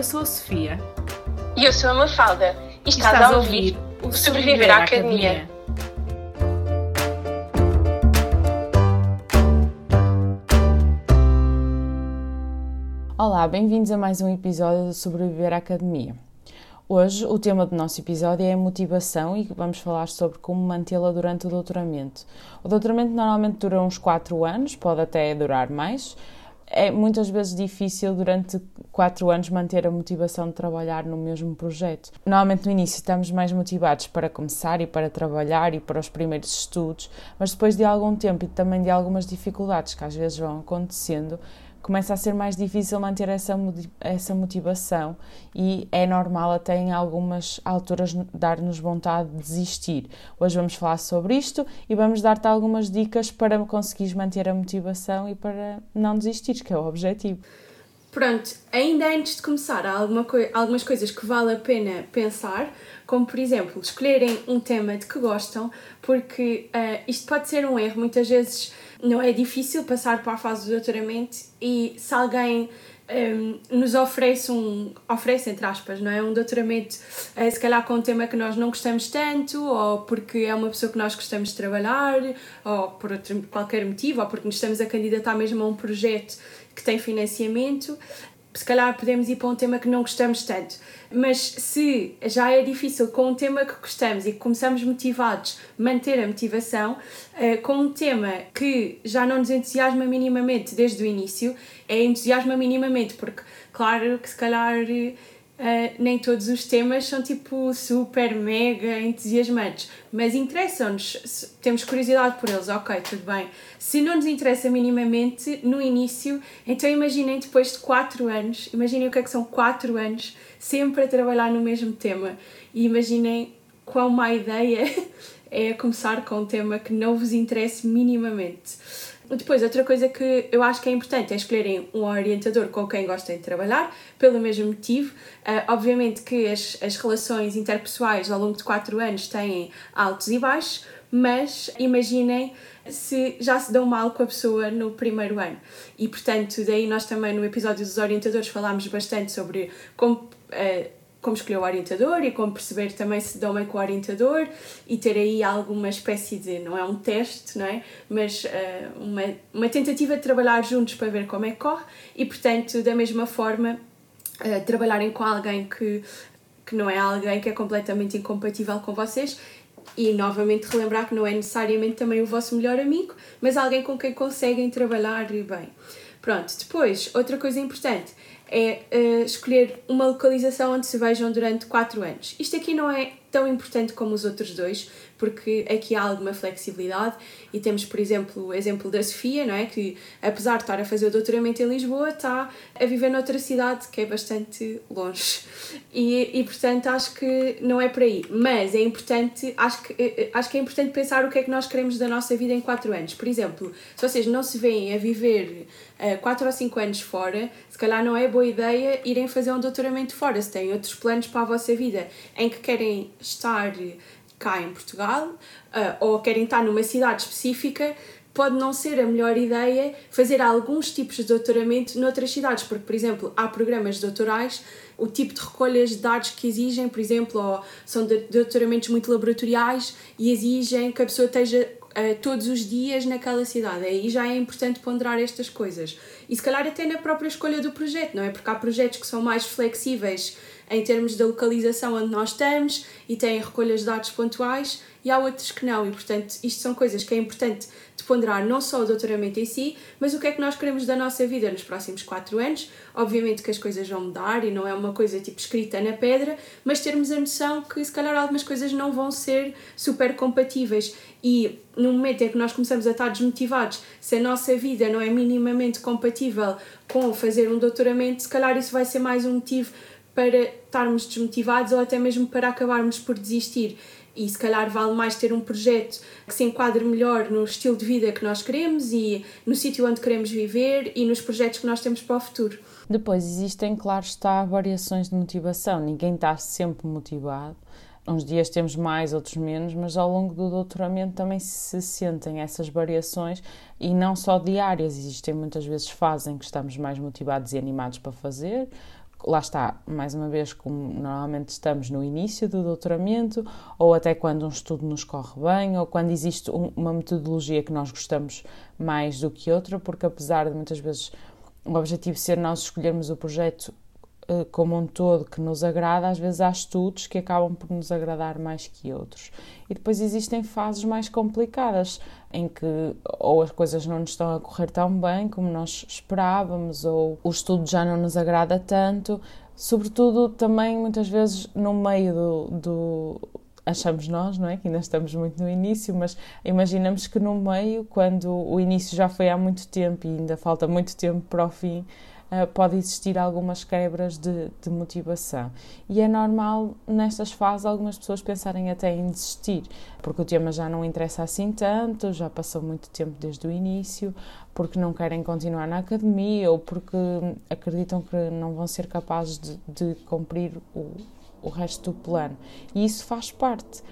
Eu sou a Sofia. E eu sou a Mafalda. E estás, estás a ouvir o Sobreviver à Academia. Olá, bem-vindos a mais um episódio do Sobreviver à Academia. Hoje o tema do nosso episódio é a motivação e vamos falar sobre como mantê-la durante o doutoramento. O doutoramento normalmente dura uns 4 anos, pode até durar mais, é muitas vezes difícil durante quatro anos manter a motivação de trabalhar no mesmo projeto. Normalmente no início estamos mais motivados para começar e para trabalhar e para os primeiros estudos, mas depois de algum tempo e também de algumas dificuldades que às vezes vão acontecendo, começa a ser mais difícil manter essa, essa motivação e é normal até em algumas alturas dar-nos vontade de desistir. Hoje vamos falar sobre isto e vamos dar-te algumas dicas para conseguires manter a motivação e para não desistir, que é o objetivo. Pronto, ainda antes de começar, há alguma co algumas coisas que vale a pena pensar, como por exemplo, escolherem um tema de que gostam, porque uh, isto pode ser um erro. Muitas vezes não é difícil passar para a fase do doutoramento e se alguém um, nos oferece um oferece entre aspas não é? Um doutoramento uh, se calhar com um tema que nós não gostamos tanto ou porque é uma pessoa que nós gostamos de trabalhar ou por outro, qualquer motivo ou porque nos estamos a candidatar mesmo a um projeto que tem financiamento se calhar podemos ir para um tema que não gostamos tanto. Mas se já é difícil com um tema que gostamos e que começamos motivados manter a motivação, eh, com um tema que já não nos entusiasma minimamente desde o início, é entusiasma minimamente, porque claro que se calhar Uh, nem todos os temas são tipo super, mega entusiasmantes, mas interessam-nos, temos curiosidade por eles, ok, tudo bem. Se não nos interessa minimamente no início, então imaginem depois de 4 anos, imaginem o que é que são 4 anos sempre a trabalhar no mesmo tema e imaginem quão má ideia é começar com um tema que não vos interesse minimamente. Depois, outra coisa que eu acho que é importante é escolherem um orientador com quem gostem de trabalhar, pelo mesmo motivo. Uh, obviamente que as, as relações interpessoais ao longo de 4 anos têm altos e baixos, mas imaginem se já se dão mal com a pessoa no primeiro ano. E, portanto, daí nós também no episódio dos orientadores falámos bastante sobre como. Uh, como escolher o orientador e como perceber também se dão bem com o orientador e ter aí alguma espécie de, não é um teste, não é? Mas uh, uma, uma tentativa de trabalhar juntos para ver como é que corre e, portanto, da mesma forma, uh, trabalharem com alguém que, que não é alguém que é completamente incompatível com vocês e novamente relembrar que não é necessariamente também o vosso melhor amigo, mas alguém com quem conseguem trabalhar bem. Pronto, depois, outra coisa importante é uh, escolher uma localização onde se vejam durante 4 anos. Isto aqui não é tão importante como os outros dois, porque aqui há alguma flexibilidade e temos, por exemplo, o exemplo da Sofia, não é? Que apesar de estar a fazer o doutoramento em Lisboa, está a viver noutra cidade que é bastante longe. E, e portanto acho que não é por aí. Mas é importante, acho que, eh, acho que é importante pensar o que é que nós queremos da nossa vida em 4 anos. Por exemplo, se vocês não se veem a viver 4 uh, ou 5 anos fora, se calhar não é boa ideia irem fazer um doutoramento fora. Se têm outros planos para a vossa vida em que querem estar cá em Portugal uh, ou querem estar numa cidade específica, pode não ser a melhor ideia fazer alguns tipos de doutoramento noutras cidades, porque, por exemplo, há programas doutorais, o tipo de recolhas de dados que exigem, por exemplo, são doutoramentos muito laboratoriais e exigem que a pessoa esteja uh, todos os dias naquela cidade. Aí já é importante ponderar estas coisas. E se calhar até na própria escolha do projeto, não é? Porque há projetos que são mais flexíveis em termos da localização onde nós estamos e têm recolhas de dados pontuais e há outros que não. E, portanto, isto são coisas que é importante de ponderar não só o doutoramento em si, mas o que é que nós queremos da nossa vida nos próximos quatro anos. Obviamente que as coisas vão mudar e não é uma coisa tipo escrita na pedra, mas termos a noção que se calhar algumas coisas não vão ser super compatíveis. E no momento em que nós começamos a estar desmotivados, se a nossa vida não é minimamente compatível com fazer um doutoramento, se calhar isso vai ser mais um motivo para estarmos desmotivados ou até mesmo para acabarmos por desistir. E se calhar vale mais ter um projeto que se enquadre melhor no estilo de vida que nós queremos e no sítio onde queremos viver e nos projetos que nós temos para o futuro. Depois existem, claro está, variações de motivação. Ninguém está sempre motivado. Uns dias temos mais, outros menos, mas ao longo do doutoramento também se sentem essas variações e não só diárias. Existem muitas vezes fases em que estamos mais motivados e animados para fazer, lá está, mais uma vez, como normalmente estamos no início do doutoramento, ou até quando um estudo nos corre bem, ou quando existe um, uma metodologia que nós gostamos mais do que outra, porque apesar de muitas vezes o objetivo ser nós escolhermos o projeto como um todo que nos agrada, às vezes há estudos que acabam por nos agradar mais que outros. E depois existem fases mais complicadas, em que ou as coisas não nos estão a correr tão bem como nós esperávamos, ou o estudo já não nos agrada tanto. Sobretudo também muitas vezes no meio do, do achamos nós, não é? Que ainda estamos muito no início, mas imaginamos que no meio, quando o início já foi há muito tempo e ainda falta muito tempo para o fim, uh, pode existir algumas quebras de, de, motivação. E é normal nestas fases algumas pessoas pensarem até em desistir, porque o tema já não interessa assim tanto, já passou muito tempo desde o início, porque não querem continuar na academia ou porque acreditam que não vão ser capazes de, de cumprir o, o resto do plano. E isso faz parte.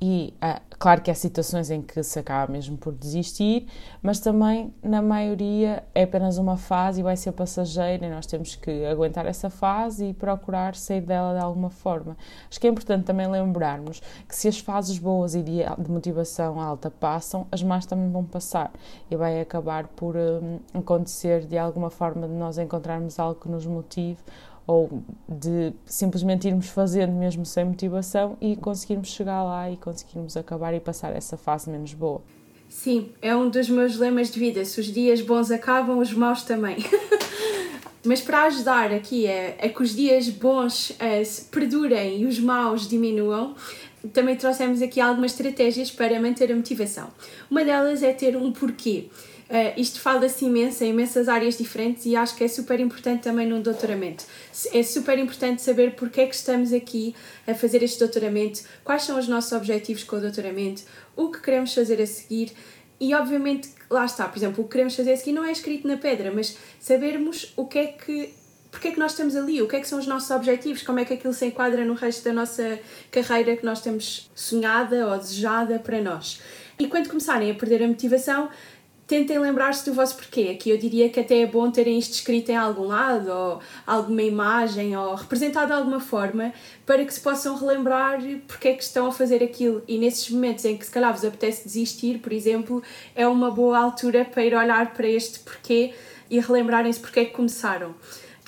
E ah, claro que há situações em que se acaba mesmo por desistir, mas também na maioria é apenas uma fase e vai ser passageira e nós temos que aguentar essa fase e procurar sair dela de alguma forma. Acho que é importante também lembrarmos que se as fases boas e de, motivação alta passam, as más também vão passar e vai acabar por um, acontecer de alguma forma de nós encontrarmos algo que nos motive ou de simplesmente irmos fazendo mesmo sem motivação e conseguirmos chegar lá e conseguirmos acabar e passar essa fase menos boa. Sim, é um dos meus lemas de vida. Se os dias bons acabam, os maus também. Mas para ajudar aqui a, a que os dias bons uh, perdurem e os maus diminuam, também trouxemos aqui algumas estratégias para manter a motivação. Uma delas é ter um porquê. Uh, isto fala-se imenso em imensas áreas diferentes e acho que é super importante também no doutoramento. É super importante saber porque é que estamos aqui a fazer este doutoramento, quais são os nossos objetivos com o doutoramento, o que queremos fazer a seguir e obviamente, lá está, por exemplo, o que queremos fazer a seguir não é escrito na pedra, mas sabermos o que é que porque é que nós estamos ali, o que é que são os nossos objetivos, como é que aquilo se enquadra no resto da nossa carreira que nós temos sonhada ou desejada para nós. E quando começarem a perder a motivação, tentem lembrar-se do vosso porquê. Aqui eu diria que até é bom terem isto escrito em algum lado, ou alguma imagem, ou representado de alguma forma, para que se possam relembrar porque é que estão a fazer aquilo. E nesses momentos em que se calhar vos apetece desistir, por exemplo, é uma boa altura para ir olhar para este porquê e relembrarem-se porque é que começaram.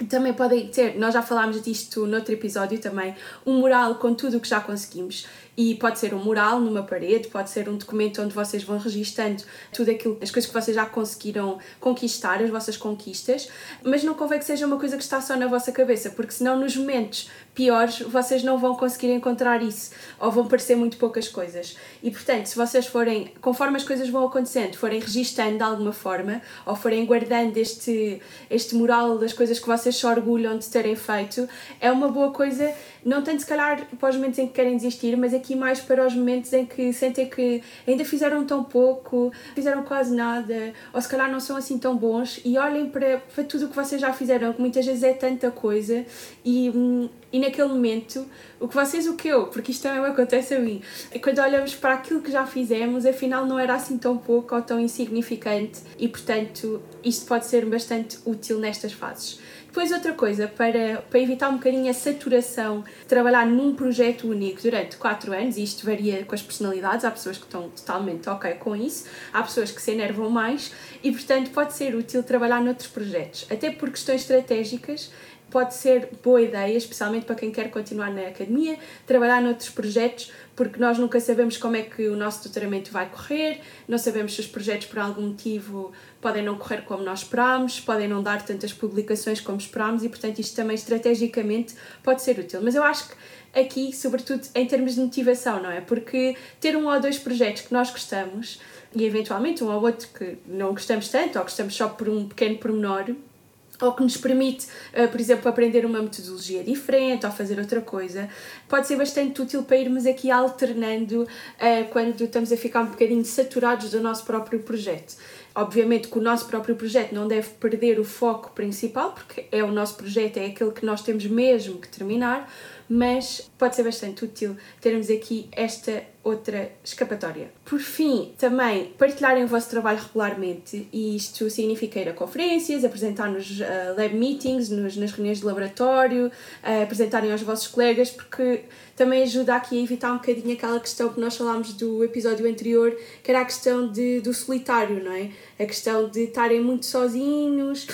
Também podem ter, nós já falámos disto noutro episódio também, um mural com tudo o que já conseguimos. E pode ser um mural numa parede, pode ser um documento onde vocês vão registando tudo aquilo, as coisas que vocês já conseguiram conquistar, as vossas conquistas, mas não convém que seja uma coisa que está só na vossa cabeça, porque senão nos momentos piores vocês não vão conseguir encontrar isso ou vão parecer muito poucas coisas. E portanto, se vocês forem, conforme as coisas vão acontecendo, forem registando de alguma forma ou forem guardando este, este mural das coisas que vocês se orgulham de terem feito, é uma boa coisa, não tanto se calhar para os momentos em que querem desistir, mas aqui mais para os momentos em que sentem que ainda fizeram tão pouco, fizeram quase nada, ou se calhar não são assim tão bons e olhem para, para tudo o que vocês já fizeram, que muitas vezes é tanta coisa e hum, e naquele momento, o que vocês, o que eu, porque isto também acontece a mim, é quando olhamos para aquilo que já fizemos, afinal não era assim tão pouco ou tão insignificante e, portanto, isto pode ser bastante útil nestas fases. Depois, outra coisa, para, para evitar um bocadinho a saturação trabalhar num projeto único durante 4 anos, e isto varia com as personalidades, há pessoas que estão totalmente ok com isso, há pessoas que se enervam mais, e portanto pode ser útil trabalhar noutros projetos, até por questões estratégicas pode ser boa ideia, especialmente para quem quer continuar na academia, trabalhar noutros projetos, porque nós nunca sabemos como é que o nosso doutoramento vai correr, não sabemos se os projetos por algum motivo podem não correr como nós esperámos, podem não dar tantas publicações como esperámos e, portanto, isto também estrategicamente pode ser útil. Mas eu acho que aqui, sobretudo em termos de motivação, não é? Porque ter um ou dois projetos que nós gostamos e eventualmente um ou outro que não gostamos tanto ou gostamos só por um pequeno pormenor ou que nos permite, uh, por exemplo, aprender uma metodologia diferente ou fazer outra coisa, pode ser bastante útil para irmos aqui alternando uh, quando estamos a ficar um bocadinho saturados do nosso próprio projeto. Obviamente que o nosso próprio projeto não deve perder o foco principal, porque é o nosso projeto, é aquele que nós temos mesmo que terminar, mas pode ser bastante útil termos aqui esta outra escapatória. Por fim, também partilharem o vosso trabalho regularmente, e isto significa ir a conferências, apresentar nos uh, lab meetings, nos, nas reuniões de laboratório, uh, apresentarem aos vossos colegas, porque também ajuda aqui a evitar um bocadinho aquela questão que nós falámos do episódio anterior, que era a questão de, do solitário, não é? A questão de estarem muito sozinhos,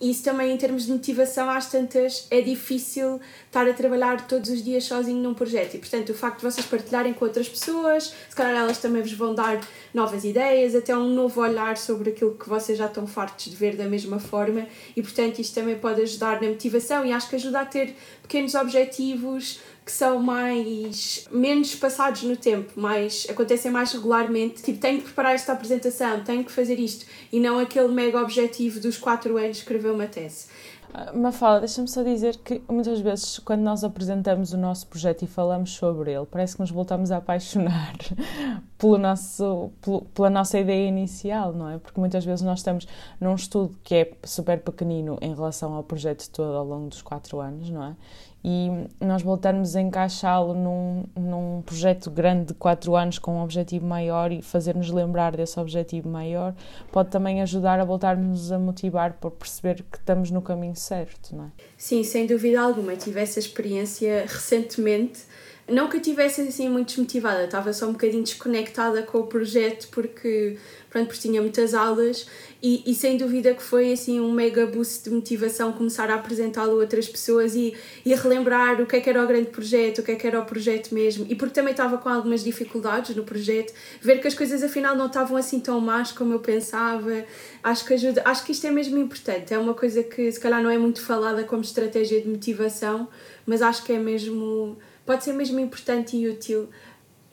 isso também, em termos de motivação, às tantas, é difícil estar a trabalhar todos os dias sozinho num projeto. E, portanto, o facto de vocês partilharem com outras pessoas, se calhar elas também vos vão dar novas ideias, até um novo olhar sobre aquilo que vocês já estão fartos de ver da mesma forma. E, portanto, isto também pode ajudar na motivação e acho que ajuda a ter pequenos objetivos que são mais menos passados no tempo, mais acontecem mais regularmente. Tipo, tenho que preparar esta apresentação, tenho que fazer isto e não aquele mega objetivo dos 4 anos escrever uma tese. Ah, Mafala, deixa-me só dizer que muitas vezes, quando nós apresentamos o nosso projeto e falamos sobre ele, parece que nos voltamos a apaixonar pelo nosso, pelo, pela nossa ideia inicial, não é? Porque muitas vezes nós estamos num estudo que é super pequenino em relação ao projeto todo ao longo dos quatro anos, não é? E nós voltarmos a encaixá-lo num, num projeto grande de quatro anos com um objetivo maior e fazer-nos lembrar desse objetivo maior pode também ajudar a voltarmos a motivar por perceber que estamos no caminho certo, não é? Sim, sem dúvida alguma. Tive essa experiência recentemente. Não que eu estivesse assim muito desmotivada, estava só um bocadinho desconectada com o projeto porque, pronto, porque tinha muitas aulas e, e, sem dúvida que foi assim um mega boost de motivação começar a apresentá-lo a outras pessoas e, e relembrar o que é que era o grande projeto, o que é que era o projeto mesmo. E porque também estava com algumas dificuldades no projeto, ver que as coisas afinal não estavam assim tão más como eu pensava, acho que ajuda, acho que isto é mesmo importante. É uma coisa que se calhar não é muito falada como estratégia de motivação, mas acho que é mesmo, pode ser mesmo importante e útil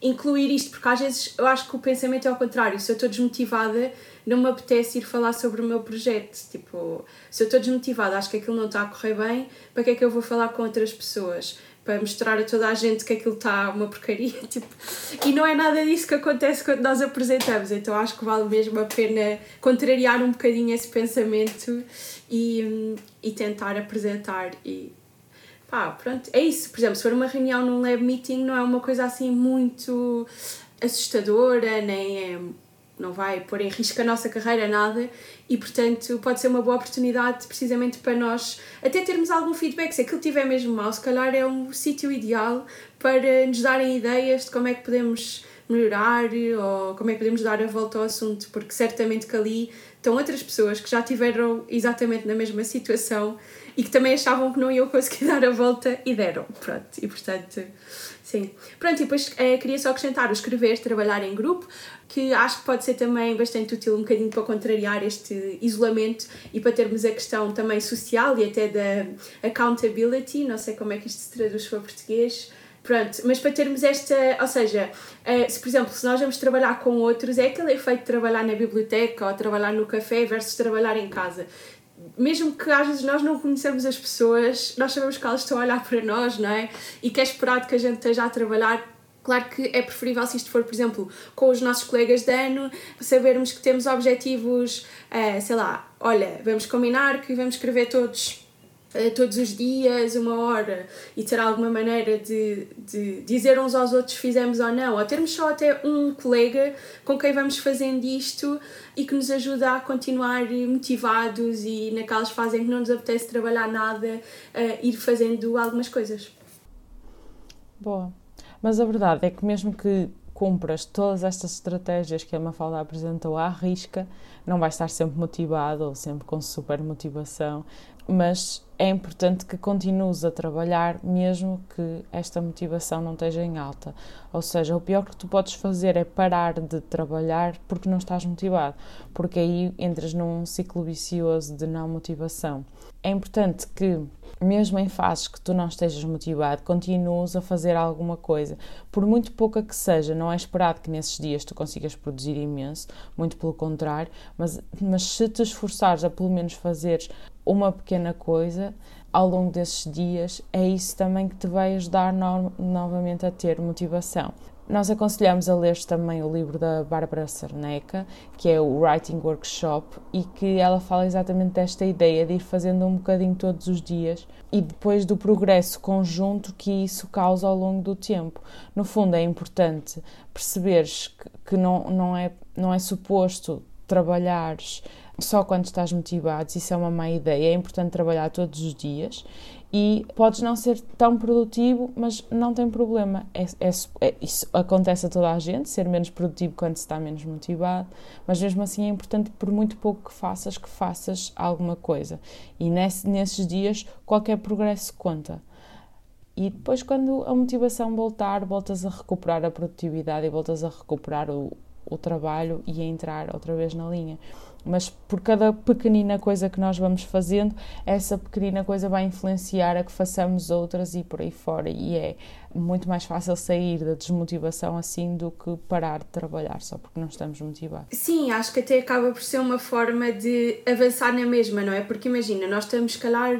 incluir isto, porque às vezes eu acho que o pensamento é ao contrário. Se eu estou desmotivada, não me apetece ir falar sobre o meu projeto. Tipo, se eu estou desmotivada, acho que aquilo não está a correr bem, para que é que eu vou falar com outras pessoas? Para mostrar a toda a gente que aquilo está uma porcaria. Tipo, e não é nada disso que acontece quando nós apresentamos. Então acho que vale mesmo a pena contrariar um bocadinho esse pensamento e, e tentar apresentar e pá, pronto, é isso. Por exemplo, se for uma reunião num lab meeting, não é uma coisa assim muito assustadora, nem é não vai pôr em risco a nossa carreira, nada, e portanto pode ser uma boa oportunidade precisamente para nós até termos algum feedback. Se aquilo estiver mesmo mal, se calhar é um sítio ideal para nos darem ideias de como é que podemos melhorar ou como é que podemos dar a volta ao assunto, porque certamente que ali estão outras pessoas que já tiveram exatamente na mesma situação e que também achavam que não iam conseguir dar a volta e deram. Pronto, e portanto, sim. Pronto, e depois é, queria só acrescentar o escrever, trabalhar em grupo, que acho que pode ser também bastante útil um bocadinho para contrariar este isolamento e para termos a questão também social e até da accountability, não sei como é que isto se traduz para português. Pronto, mas para termos esta, ou seja, eh, se por exemplo, se nós vamos trabalhar com outros, é aquele efeito de trabalhar na biblioteca ou trabalhar no café versus trabalhar em casa mesmo que às vezes nós não conhecemos as pessoas, nós sabemos que elas estão a olhar para nós, não é? E que é esperado que a gente esteja a trabalhar. Claro que é preferível se isto for, por exemplo, com os nossos colegas de ano, sabermos que temos objetivos, é, sei lá, olha, vamos combinar que vamos escrever todos eh, todos os dias, uma hora, e ter alguma maneira de, de dizer uns aos outros fizemos ou não, ou termos só até um colega com quem vamos fazendo isto e que nos ajuda a continuar motivados e naquelas fases em que não nos apetece trabalhar nada, uh, ir fazendo algumas coisas. Boa. Mas a verdade é que mesmo que cumpras todas estas estratégias que a Mafalda apresentou à risca, não vais estar sempre motivado ou sempre com super motivação mas é importante que continues a trabalhar mesmo que esta motivação não esteja em alta. Ou seja, o pior que tu podes fazer é parar de trabalhar porque não estás motivado, porque aí entras num ciclo vicioso de não motivação. É importante que mesmo em fases que tu não estejas motivado, continues a fazer alguma coisa. Por muito pouca que seja, não é esperado que nesses dias tu consigas produzir imenso, muito pelo contrário, mas, mas se te esforçares a pelo menos fazeres uma pequena coisa ao longo desses dias, é isso também que te vai ajudar no, novamente a ter motivação. Nós aconselhamos a ler também o livro da Bárbara Sarneca, que é o Writing Workshop, e que ela fala exatamente desta ideia de ir fazendo um bocadinho todos os dias e depois do progresso conjunto que isso causa ao longo do tempo. No fundo, é importante perceberes que, não, não, é, não é suposto trabalhares só quando estás motivado, isso é uma má ideia, é importante trabalhar todos os dias e podes não ser tão produtivo, mas não tem problema. É, é, é, isso acontece a toda a gente, ser menos produtivo quando se está menos motivado, mas mesmo assim é importante, por muito pouco que faças, que faças alguma coisa. E nesse, nesses dias, qualquer progresso conta. E depois, quando a motivação voltar, voltas a recuperar a produtividade e voltas a recuperar o, o trabalho e a entrar outra vez na linha mas por cada pequenina coisa que nós vamos fazendo, essa pequenina coisa vai influenciar a que façamos outras e por aí fora. E é muito mais fácil sair da desmotivação assim do que parar de trabalhar só porque não estamos motivados. Sim, acho que até acaba por ser uma forma de avançar na mesma, não é? Porque imagina, nós estamos, calar,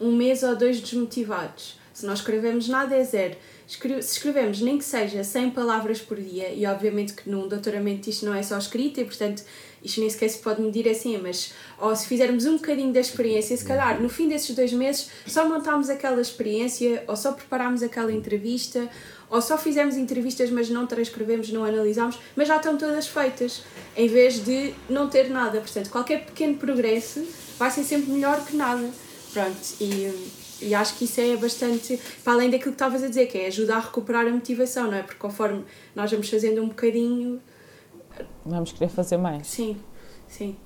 um mês ou dois desmotivados. Se nós escrevemos nada, é zero se escrevemos nem que seja 100 palavras por dia, e obviamente que num doutoramento isto não é só escrita e portanto isto nem sequer se pode medir assim, mas ou se fizermos um bocadinho da experiência, se calhar no fim desses dois meses só montámos aquela experiência, ou só preparámos aquela entrevista, ou só fizemos entrevistas, mas não transcrevemos, não analisámos, mas já estão todas feitas, em vez de não ter nada. Portanto, qualquer pequeno progresso vai ser sempre melhor que nada. Pronto, e, e acho que isso é bastante, para além daquilo que estavas a dizer, que é ajudar a recuperar a motivação, não é? Porque conforme nós vamos fazendo um bocadinho vamos querer fazer mais. Sim, sim.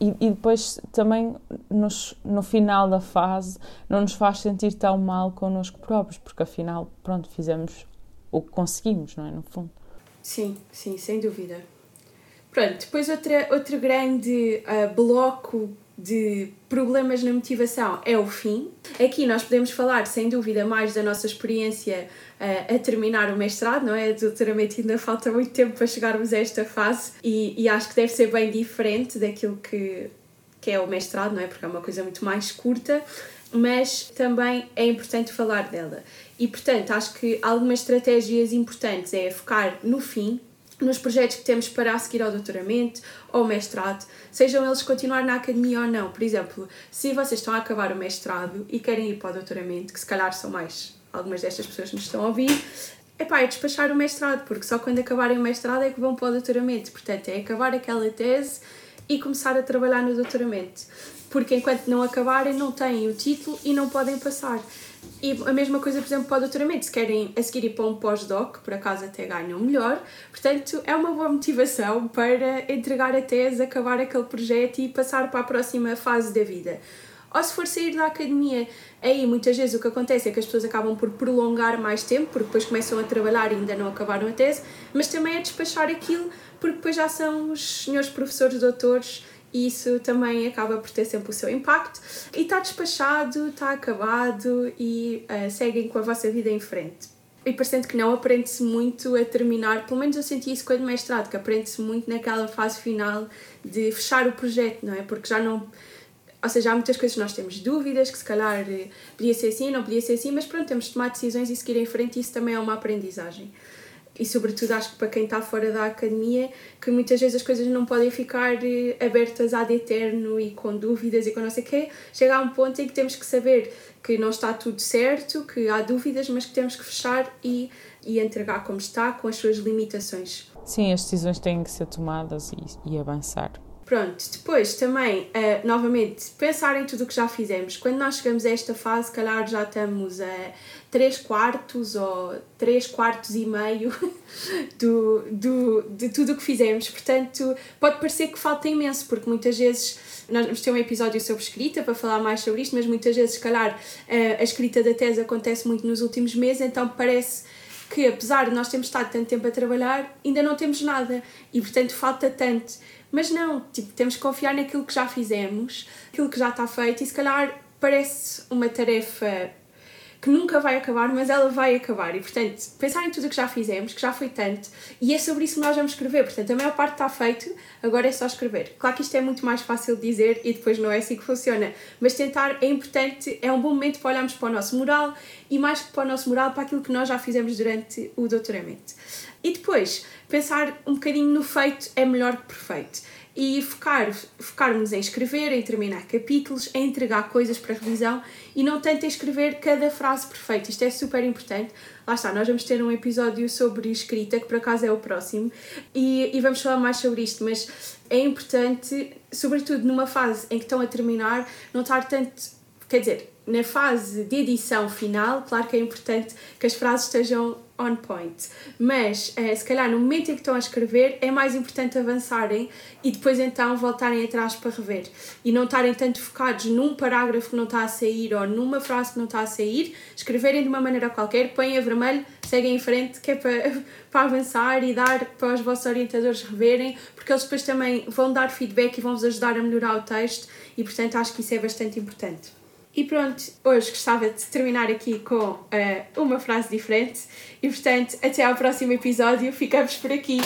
E, e depois também nos, no final da fase não nos faz sentir tão mal connosco próprios, porque afinal, pronto, fizemos o que conseguimos, não é? No fundo. Sim, sim, sem dúvida. Pronto, depois outra, outro grande uh, bloco de problemas na motivação é o fim. Aqui nós podemos falar, sem dúvida, mais da nossa experiência uh, a terminar o mestrado, não é? Doutoramento ainda falta muito tempo para chegarmos a esta fase e, e acho que deve ser bem diferente daquilo que, que é o mestrado, não é? Porque é uma coisa muito mais curta, mas também é importante falar dela. E portanto, acho que algumas estratégias importantes é focar no fim, nos projetos que temos para a seguir ao doutoramento ou mestrado, sejam eles continuar na academia ou não. Por exemplo, se vocês estão a acabar o mestrado e querem ir para o doutoramento, que se calhar são mais algumas destas pessoas nos estão a ouvir, epá, é despachar o mestrado, porque só quando acabarem o mestrado é que vão para o doutoramento. Portanto, é acabar aquela tese e começar a trabalhar no doutoramento. Porque enquanto não acabarem, não têm o título e não podem passar. E a mesma coisa, por exemplo, para o doutoramento. Se querem a seguir ir para um pós-doc, por acaso até ganham melhor. Portanto, é uma boa motivação para entregar a tese, acabar aquele projeto e passar para a próxima fase da vida. Ou se for sair da academia, aí muitas vezes o que acontece é que as pessoas acabam por prolongar mais tempo, porque depois começam a trabalhar e ainda não acabaram a tese, mas também é despachar aquilo, porque depois já são os senhores professores, doutores isso também acaba por ter sempre o seu impacto. E está despachado, está acabado e uh, seguem com a vossa vida em frente. E parecendo que não, aprende-se muito a terminar, pelo menos eu senti isso com o mestrado, que aprende-se muito naquela fase final de fechar o projeto, não é? Porque já não. Ou seja, há muitas coisas que nós temos dúvidas, que se calhar eh, podia ser assim, não podia ser assim, mas pronto, temos de tomar decisões e seguir em frente, e isso também é uma aprendizagem e sobretudo acho que para quem está fora da academia que muitas vezes as coisas não podem ficar eh, abertas ad eterno e com dúvidas e com não sei o quê. Chega a um ponto em que temos que saber que não está tudo certo que há dúvidas mas que temos que fechar e, e entregar como está com as suas limitações. Sim, as decisões têm que ser tomadas e, e avançar Pronto, depois também, uh, novamente, pensar em tudo o que já fizemos. Quando nós chegamos a esta fase, calhar já estamos a 3 quartos ou 3 quartos e meio do, do, de tudo o que fizemos. Portanto, pode parecer que falta imenso, porque muitas vezes nós vamos ter um episódio sobre escrita para falar mais sobre isto, mas muitas vezes, calhar, uh, a escrita da tese acontece muito nos últimos meses, então parece que apesar de nós termos estado tanto tempo a trabalhar, ainda não temos nada e portanto falta tanto. Mas não, tipo, temos que confiar naquilo que já fizemos, aquilo que já está feito e se calhar parece uma tarefa que nunca vai acabar, mas ela vai acabar. E, portanto, pensar em tudo o que já fizemos, que já foi tanto, e é sobre isso que nós vamos escrever. Portanto, a maior parte está feito, agora é só escrever. Claro que isto é muito mais fácil de dizer e depois não é assim que funciona, mas tentar é importante, é um bom momento para olharmos para o nosso moral e mais que para o nosso moral, para aquilo que nós já fizemos durante o doutoramento. E depois, pensar um bocadinho no feito é melhor que perfeito e focar, focarmos em escrever, em terminar capítulos, em entregar coisas para revisão e não tanto em escrever cada frase perfeita. Isto é super importante. Lá está, nós vamos ter um episódio sobre escrita, que por acaso é o próximo, e, e vamos falar mais sobre isto, mas é importante, sobretudo numa fase em que estão a terminar, não estar tanto. Quer dizer, na fase de edição final, claro que é importante que as frases estejam on point, mas eh, se calhar no momento em que estão a escrever é mais importante avançarem e depois então voltarem atrás para rever. E não estarem tanto focados num parágrafo que não está a sair ou numa frase que não está a sair, escreverem de uma maneira qualquer, põem a vermelho, seguem em frente, que é para, para avançar e dar para os vossos orientadores reverem, porque eles depois também vão dar feedback e vão-vos ajudar a melhorar o texto. E portanto acho que isso é bastante importante. E pronto, hoje gostava de terminar aqui com uh, uma frase diferente. E portanto, até ao próximo episódio. Ficamos por aqui.